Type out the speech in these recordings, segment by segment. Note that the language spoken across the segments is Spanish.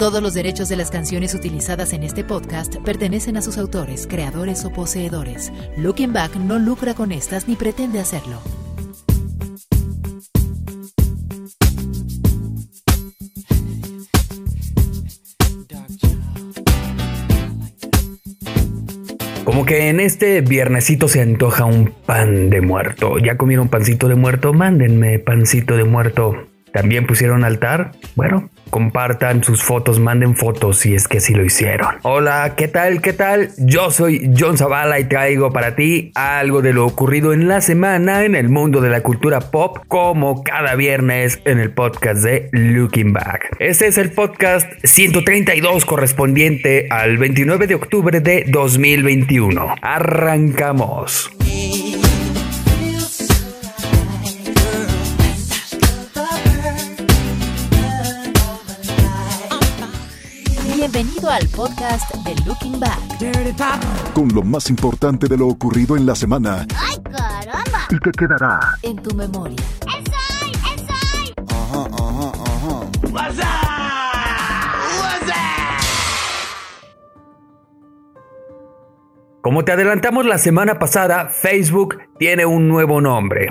Todos los derechos de las canciones utilizadas en este podcast pertenecen a sus autores, creadores o poseedores. Looking Back no lucra con estas ni pretende hacerlo. Como que en este viernesito se antoja un pan de muerto. ¿Ya comieron pancito de muerto? Mándenme pancito de muerto. ¿También pusieron altar? Bueno, compartan sus fotos, manden fotos si es que sí lo hicieron. Hola, ¿qué tal? ¿Qué tal? Yo soy John Zavala y traigo para ti algo de lo ocurrido en la semana en el mundo de la cultura pop, como cada viernes en el podcast de Looking Back. Este es el podcast 132 correspondiente al 29 de octubre de 2021. Arrancamos. Al podcast de Looking Back. Con lo más importante de lo ocurrido en la semana ¡Ay, caramba! y que quedará En tu memoria. Como te adelantamos la semana pasada, Facebook tiene un nuevo nombre.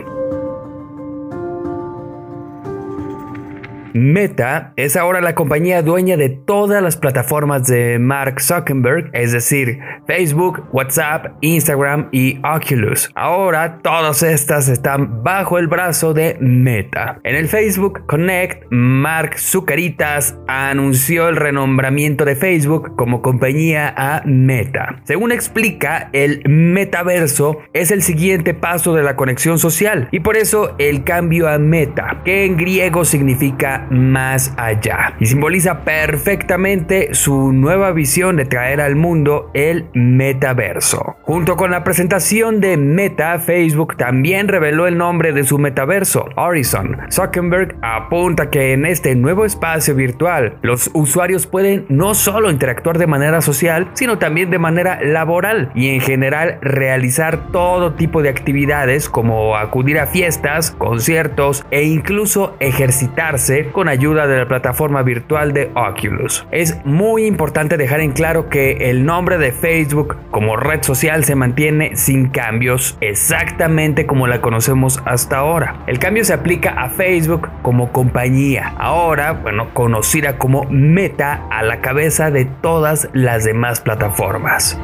Meta es ahora la compañía dueña de todas las plataformas de Mark Zuckerberg, es decir, Facebook, WhatsApp, Instagram y Oculus. Ahora todas estas están bajo el brazo de Meta. En el Facebook Connect, Mark Zucaritas anunció el renombramiento de Facebook como compañía a Meta. Según explica, el metaverso es el siguiente paso de la conexión social y por eso el cambio a Meta, que en griego significa más allá y simboliza perfectamente su nueva visión de traer al mundo el metaverso. Junto con la presentación de Meta, Facebook también reveló el nombre de su metaverso, Horizon. Zuckerberg apunta que en este nuevo espacio virtual los usuarios pueden no solo interactuar de manera social, sino también de manera laboral y en general realizar todo tipo de actividades como acudir a fiestas, conciertos e incluso ejercitarse con ayuda de la plataforma virtual de Oculus. Es muy importante dejar en claro que el nombre de Facebook como red social se mantiene sin cambios exactamente como la conocemos hasta ahora. El cambio se aplica a Facebook como compañía, ahora, bueno, conocida como Meta a la cabeza de todas las demás plataformas.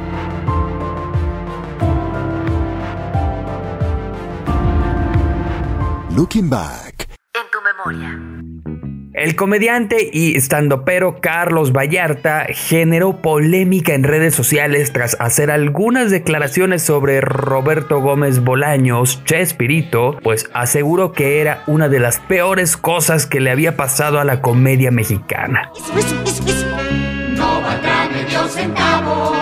Looking Back. En tu memoria. El comediante y estandopero Carlos Vallarta generó polémica en redes sociales tras hacer algunas declaraciones sobre Roberto Gómez Bolaños, Chespirito, pues aseguró que era una de las peores cosas que le había pasado a la comedia mexicana. No medio centavo.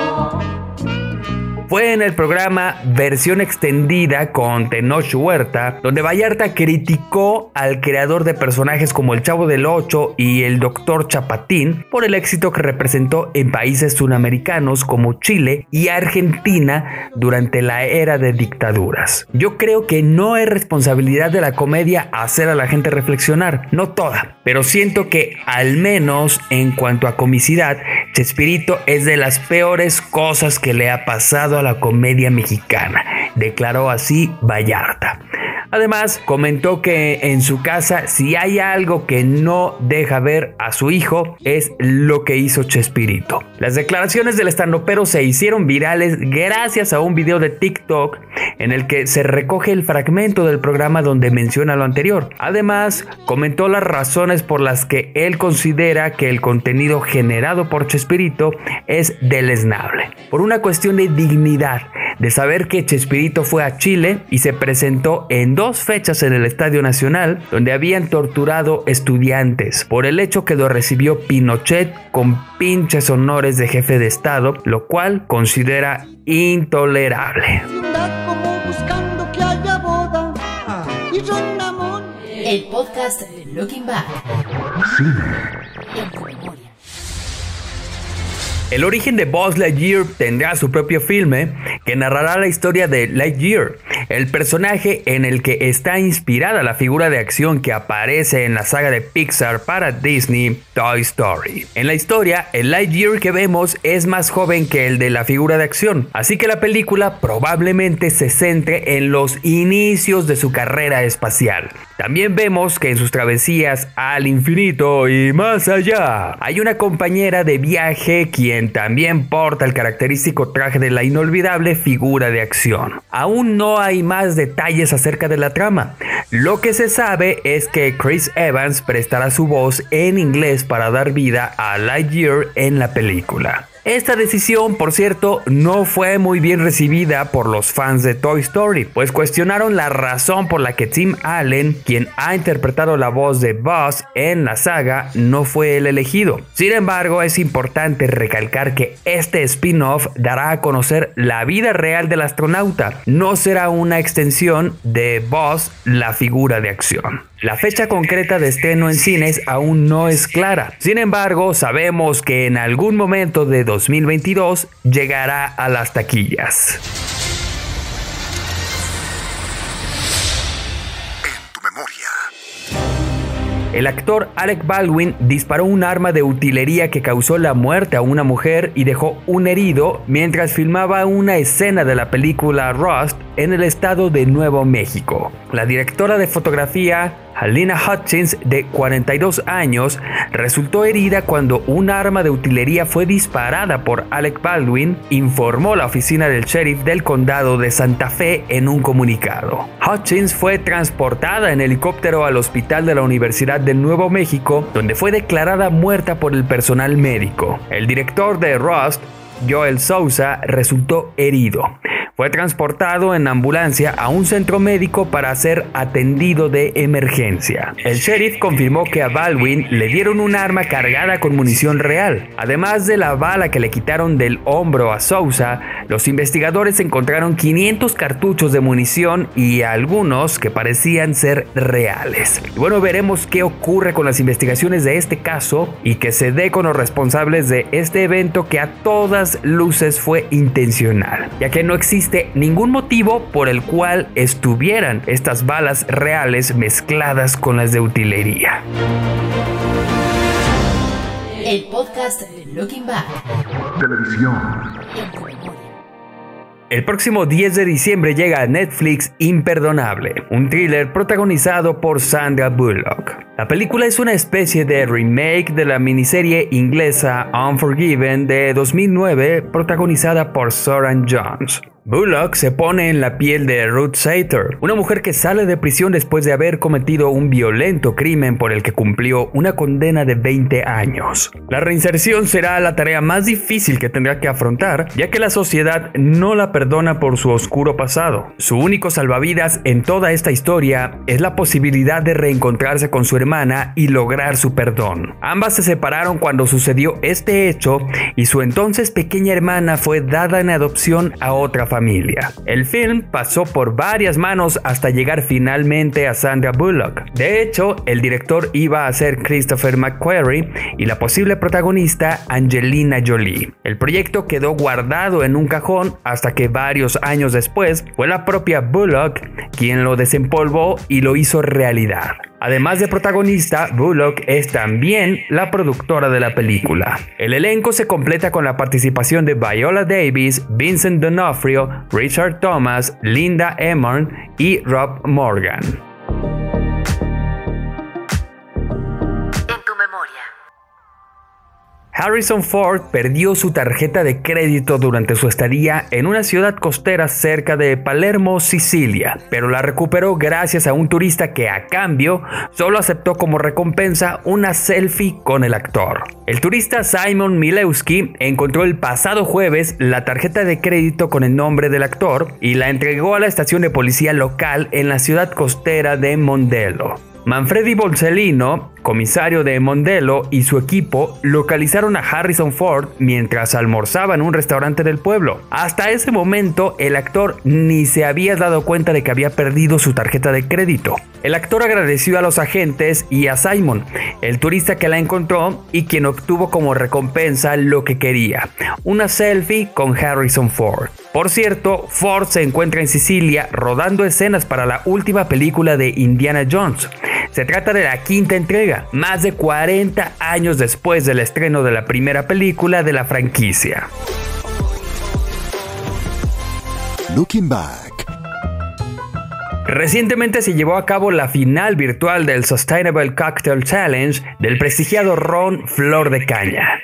Fue en el programa Versión Extendida con Tenoch Huerta, donde Vallarta criticó al creador de personajes como el Chavo del Ocho y el Doctor Chapatín por el éxito que representó en países sudamericanos como Chile y Argentina durante la era de dictaduras. Yo creo que no es responsabilidad de la comedia hacer a la gente reflexionar, no toda, pero siento que al menos en cuanto a comicidad, Chespirito es de las peores cosas que le ha pasado a la comedia mexicana, declaró así Vallarta. Además, comentó que en su casa si hay algo que no deja ver a su hijo es lo que hizo Chespirito. Las declaraciones del estandopero se hicieron virales gracias a un video de TikTok en el que se recoge el fragmento del programa donde menciona lo anterior. Además, comentó las razones por las que él considera que el contenido generado por Chespirito es deleznable. Por una cuestión de dignidad, de saber que Chespirito fue a Chile y se presentó en dos fechas en el Estadio Nacional donde habían torturado estudiantes por el hecho que lo recibió Pinochet con pinches honores de jefe de Estado, lo cual considera intolerable. El podcast Looking Back. El origen de Buzz Lightyear tendrá su propio filme que narrará la historia de Lightyear. El personaje en el que está inspirada la figura de acción que aparece en la saga de Pixar para Disney, Toy Story. En la historia, el Lightyear que vemos es más joven que el de la figura de acción, así que la película probablemente se centre en los inicios de su carrera espacial. También vemos que en sus travesías al infinito y más allá hay una compañera de viaje quien también porta el característico traje de la inolvidable figura de acción. Aún no hay más detalles acerca de la trama. Lo que se sabe es que Chris Evans prestará su voz en inglés para dar vida a Lightyear en la película. Esta decisión, por cierto, no fue muy bien recibida por los fans de Toy Story, pues cuestionaron la razón por la que Tim Allen, quien ha interpretado la voz de Buzz en la saga, no fue el elegido. Sin embargo, es importante recalcar que este spin-off dará a conocer la vida real del astronauta, no será una extensión de Buzz, la figura de acción. La fecha concreta de estreno en cines aún no es clara. Sin embargo, sabemos que en algún momento de 2022 llegará a las taquillas. El actor Alec Baldwin disparó un arma de utilería que causó la muerte a una mujer y dejó un herido mientras filmaba una escena de la película Rust en el estado de Nuevo México. La directora de fotografía Halina Hutchins, de 42 años, resultó herida cuando un arma de utilería fue disparada por Alec Baldwin, informó la oficina del sheriff del condado de Santa Fe en un comunicado. Hutchins fue transportada en helicóptero al hospital de la Universidad de Nuevo México, donde fue declarada muerta por el personal médico. El director de Rust, Joel Sousa, resultó herido. Fue transportado en ambulancia a un centro médico para ser atendido de emergencia. El sheriff confirmó que a Baldwin le dieron un arma cargada con munición real. Además de la bala que le quitaron del hombro a Sousa, los investigadores encontraron 500 cartuchos de munición y algunos que parecían ser reales. bueno, veremos qué ocurre con las investigaciones de este caso y que se dé con los responsables de este evento que a todas luces fue intencional, ya que no existe ningún motivo por el cual estuvieran estas balas reales mezcladas con las de utilería. El podcast Looking Back. Televisión. El próximo 10 de diciembre llega a Netflix Imperdonable, un thriller protagonizado por Sandra Bullock. La película es una especie de remake de la miniserie inglesa Unforgiven de 2009 protagonizada por Soran Jones. Bullock se pone en la piel de Ruth Sater, una mujer que sale de prisión después de haber cometido un violento crimen por el que cumplió una condena de 20 años. La reinserción será la tarea más difícil que tendrá que afrontar, ya que la sociedad no la perdona por su oscuro pasado. Su único salvavidas en toda esta historia es la posibilidad de reencontrarse con su hermana y lograr su perdón. Ambas se separaron cuando sucedió este hecho y su entonces pequeña hermana fue dada en adopción a otra familia. El film pasó por varias manos hasta llegar finalmente a Sandra Bullock. De hecho, el director iba a ser Christopher McQuarrie y la posible protagonista Angelina Jolie. El proyecto quedó guardado en un cajón hasta que varios años después fue la propia Bullock quien lo desempolvó y lo hizo realidad. Además de protagonista, Bullock es también la productora de la película. El elenco se completa con la participación de Viola Davis, Vincent D'Onofrio, Richard Thomas, Linda Emmern y Rob Morgan. Harrison Ford perdió su tarjeta de crédito durante su estadía en una ciudad costera cerca de Palermo, Sicilia, pero la recuperó gracias a un turista que a cambio solo aceptó como recompensa una selfie con el actor. El turista Simon Milewski encontró el pasado jueves la tarjeta de crédito con el nombre del actor y la entregó a la estación de policía local en la ciudad costera de Mondello. Manfredi Bolsellino, comisario de Mondello, y su equipo localizaron a Harrison Ford mientras almorzaba en un restaurante del pueblo. Hasta ese momento, el actor ni se había dado cuenta de que había perdido su tarjeta de crédito. El actor agradeció a los agentes y a Simon, el turista que la encontró y quien obtuvo como recompensa lo que quería, una selfie con Harrison Ford. Por cierto, Ford se encuentra en Sicilia rodando escenas para la última película de Indiana Jones. Se trata de la quinta entrega, más de 40 años después del estreno de la primera película de la franquicia. Looking Back. Recientemente se llevó a cabo la final virtual del Sustainable Cocktail Challenge del prestigiado ron Flor de Caña.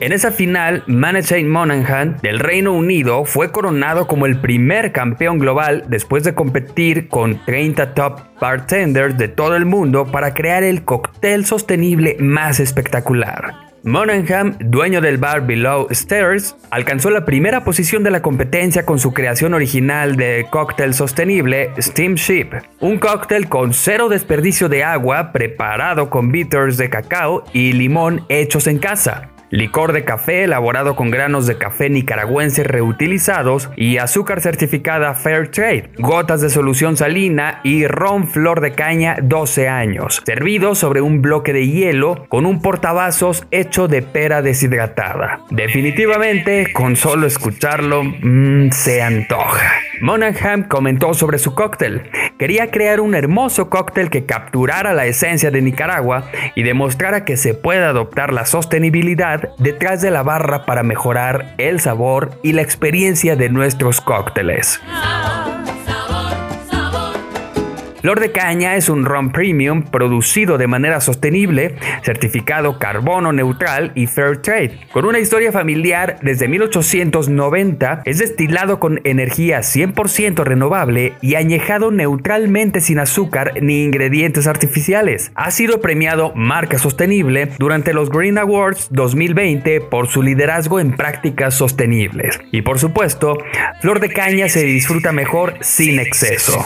En esa final, Manachane Monaghan del Reino Unido fue coronado como el primer campeón global después de competir con 30 top bartenders de todo el mundo para crear el cóctel sostenible más espectacular. Monaghan, dueño del bar Below Stairs, alcanzó la primera posición de la competencia con su creación original de cóctel sostenible Steamship, un cóctel con cero desperdicio de agua preparado con bitters de cacao y limón hechos en casa licor de café elaborado con granos de café nicaragüenses reutilizados y azúcar certificada Fair Trade, gotas de solución salina y ron flor de caña 12 años, servido sobre un bloque de hielo con un portavasos hecho de pera deshidratada. Definitivamente, con solo escucharlo, mmm, se antoja. Monaghan comentó sobre su cóctel. Quería crear un hermoso cóctel que capturara la esencia de Nicaragua y demostrara que se puede adoptar la sostenibilidad detrás de la barra para mejorar el sabor y la experiencia de nuestros cócteles. Flor de Caña es un ron premium producido de manera sostenible, certificado carbono neutral y fair trade. Con una historia familiar desde 1890, es destilado con energía 100% renovable y añejado neutralmente sin azúcar ni ingredientes artificiales. Ha sido premiado Marca Sostenible durante los Green Awards 2020 por su liderazgo en prácticas sostenibles. Y por supuesto, Flor de Caña se disfruta mejor sin exceso.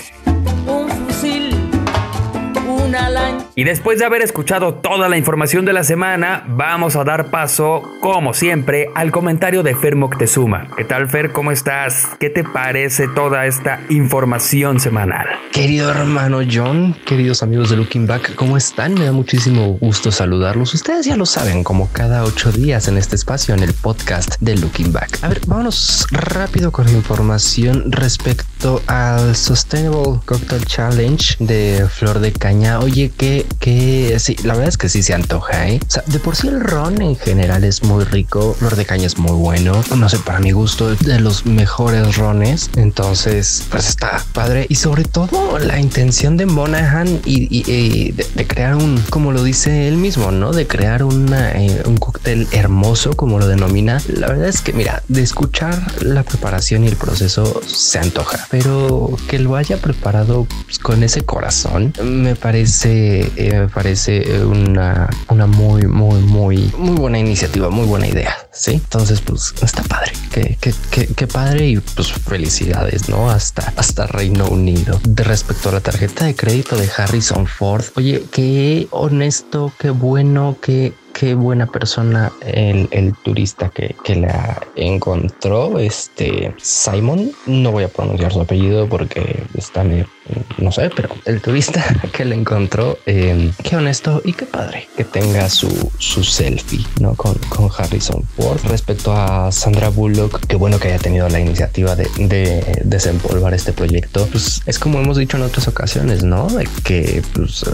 Y después de haber escuchado toda la información de la semana, vamos a dar paso, como siempre, al comentario de Fer Moctezuma. ¿Qué tal, Fer? ¿Cómo estás? ¿Qué te parece toda esta información semanal? Querido hermano John, queridos amigos de Looking Back, ¿cómo están? Me da muchísimo gusto saludarlos. Ustedes ya lo saben, como cada ocho días en este espacio, en el podcast de Looking Back. A ver, vámonos rápido con la información respecto al Sustainable Cocktail Challenge de Flor de Caña. Oye, que que, sí, la verdad es que sí se antoja, ¿eh? De por sí el ron en general es muy rico, flor de caña es muy bueno, no sé, para mi gusto de los mejores rones, entonces pues está padre y sobre todo la intención de Monaghan y, de, crear un, como lo dice él mismo, ¿no? De crear una, eh, un cóctel hermoso, como lo denomina. La verdad es que, mira, de escuchar la preparación y el proceso se antoja, pero que lo haya preparado pues, con ese corazón me parece eh, me parece una, una muy, muy, muy, muy buena iniciativa, muy buena idea. Sí, entonces, pues está padre, qué, qué, padre y pues felicidades, no? Hasta, hasta Reino Unido. De respecto a la tarjeta de crédito de Harrison Ford, oye, qué honesto, qué bueno, qué, qué buena persona el, turista que, que, la encontró, este Simon. No voy a pronunciar su apellido porque está medio, no sé, pero el turista que la encontró, em, qué honesto y qué padre que tenga su, su selfie ¿no? con, con Harrison Ford. Respecto a Sandra Bullock, qué bueno que haya tenido la iniciativa de, de desempolvar este proyecto. Pues es como hemos dicho en otras ocasiones, no? De que pues,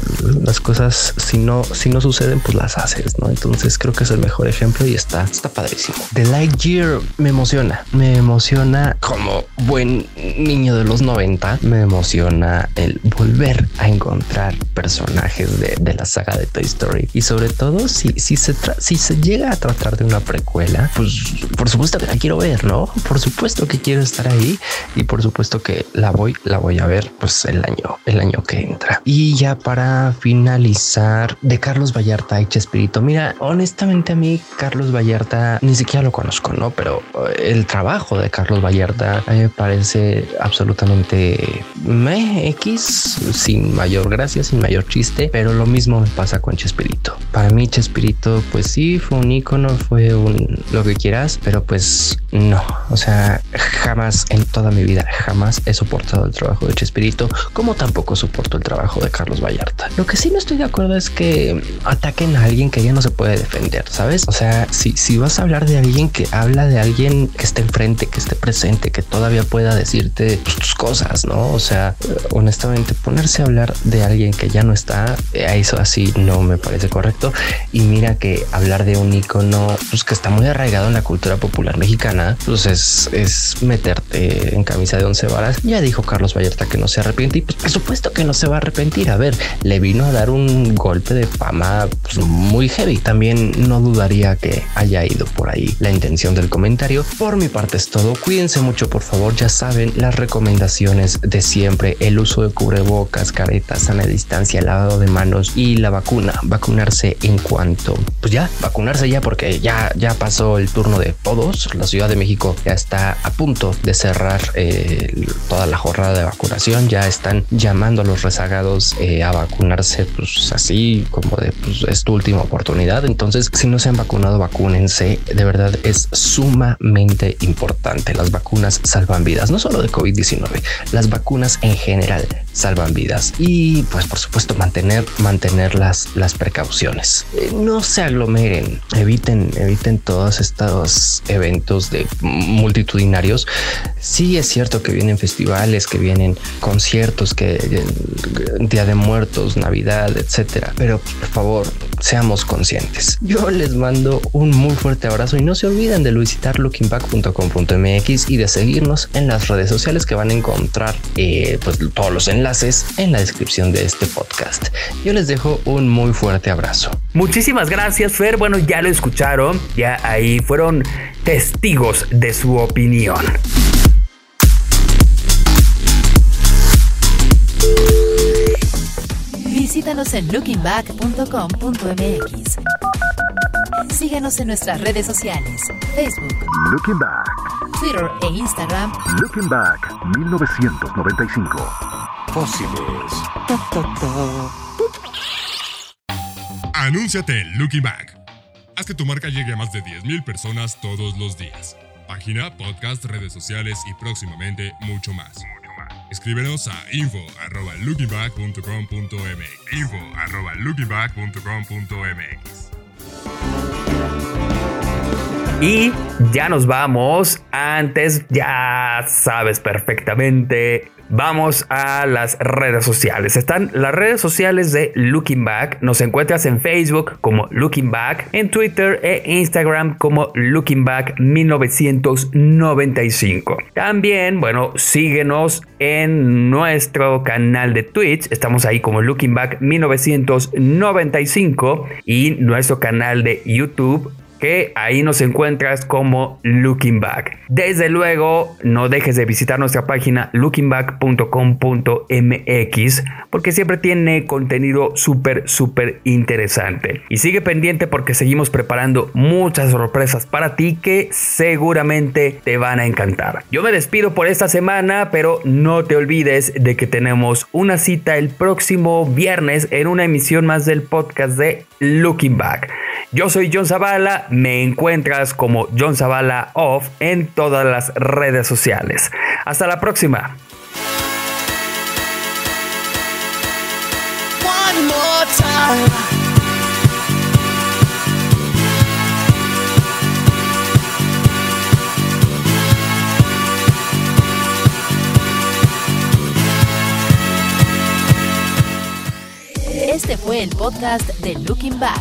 las cosas, si no, si no suceden, pues las haces, ¿no? Entonces creo que es el mejor ejemplo y está, está padrísimo. The Lightyear me emociona, me emociona como buen niño de los 90, me emociona el volver a encontrar personajes de, de la saga de Toy Story y sobre todo si, si, se si se llega a tratar de una precuela, pues por supuesto que la quiero ver, ¿no? Por supuesto que quiero estar ahí y por supuesto que la voy, la voy a ver pues el año, el año que entra. Y ya para finalizar de Carlos Vallarta y Chespirito, mira, honestamente a mí Carlos Vallarta ni siquiera lo conozco, ¿no? Pero eh, el trabajo de Carlos Vallarta a me parece absolutamente me eh, X, sin mayor gracia, sin mayor chiste, pero lo mismo me pasa con Chespirito. Para mí Chespirito, pues sí, fue un icono, fue un lo que quieras, pero pues no, o sea, jamás en toda mi vida, jamás he soportado el trabajo de Chespirito, como tampoco soporto el trabajo de Carlos Vallarta. Lo que sí no estoy de acuerdo es que ataquen a alguien que ya no se puede defender, ¿sabes? O sea, si, si vas a hablar de alguien que habla de alguien que esté enfrente, que esté presente, que todavía pueda decirte tus cosas, ¿no? O sea, honestamente, ponerse a hablar de alguien que ya no está, eh, a eso así no me parece correcto. Y mira que hablar de un icono pues, que está muy arraigado en la cultura popular mexicana, pues es, es meterte en camisa de once varas. Ya dijo Carlos Vallarta que no se arrepiente y pues por supuesto que no se va a arrepentir. A ver, le vino a dar un golpe de fama pues, muy heavy. También no dudaría que haya ido por ahí la intención del comentario. Por mi parte es todo. Cuídense mucho, por favor. Ya saben las recomendaciones de siempre: el uso de cubrebocas, caretas, sana distancia, lavado de manos y la vacuna. Vacunarse en cuanto, pues ya, vacunarse ya porque ya, ya pasó el turno de todos. La Ciudad de México ya está a punto de cerrar eh, toda la jornada de vacunación. Ya están llamando a los rezagados eh, a vacunarse, pues así como de pues, es última oportunidad. Entonces, si no se han vacunado, vacúnense. De verdad es sumamente importante. Las vacunas salvan vidas, no solo de COVID-19, las vacunas en general general salvan vidas. Y pues por supuesto mantener mantener las, las precauciones. Eh, no se aglomeren eviten eviten todos estos eventos de multitudinarios. Sí es cierto que vienen festivales que vienen conciertos que eh, día de muertos navidad etcétera pero por favor seamos conscientes. Yo les mando un muy fuerte abrazo y no se olviden de visitar lookingback.com.mx y de seguirnos en las redes sociales que van a encontrar eh, pues todos los enlaces en la descripción de este podcast. Yo les dejo un muy fuerte abrazo. Muchísimas gracias, Fer. Bueno, ya lo escucharon, ya ahí fueron testigos de su opinión. Visítanos en lookingback.com.mx. Síguenos en nuestras redes sociales, Facebook, Looking Back, Twitter e Instagram Looking Back 1995. Fósiles. Anúnciate en Looking Back. Haz que tu marca llegue a más de 10.000 personas todos los días. Página, podcast, redes sociales y próximamente mucho más. Escríbenos a info.lookingback.com.mx info.lookingback.com.mx Y ya nos vamos. Antes, ya sabes perfectamente. Vamos a las redes sociales. Están las redes sociales de Looking Back. Nos encuentras en Facebook como Looking Back, en Twitter e Instagram como Looking Back 1995. También, bueno, síguenos en nuestro canal de Twitch. Estamos ahí como Looking Back 1995 y nuestro canal de YouTube que ahí nos encuentras como Looking Back. Desde luego, no dejes de visitar nuestra página lookingback.com.mx porque siempre tiene contenido súper, súper interesante. Y sigue pendiente porque seguimos preparando muchas sorpresas para ti que seguramente te van a encantar. Yo me despido por esta semana, pero no te olvides de que tenemos una cita el próximo viernes en una emisión más del podcast de Looking Back. Yo soy John Zavala, me encuentras como John Zavala Off en todas las redes sociales. Hasta la próxima. One more time. Este fue el podcast de Looking Back.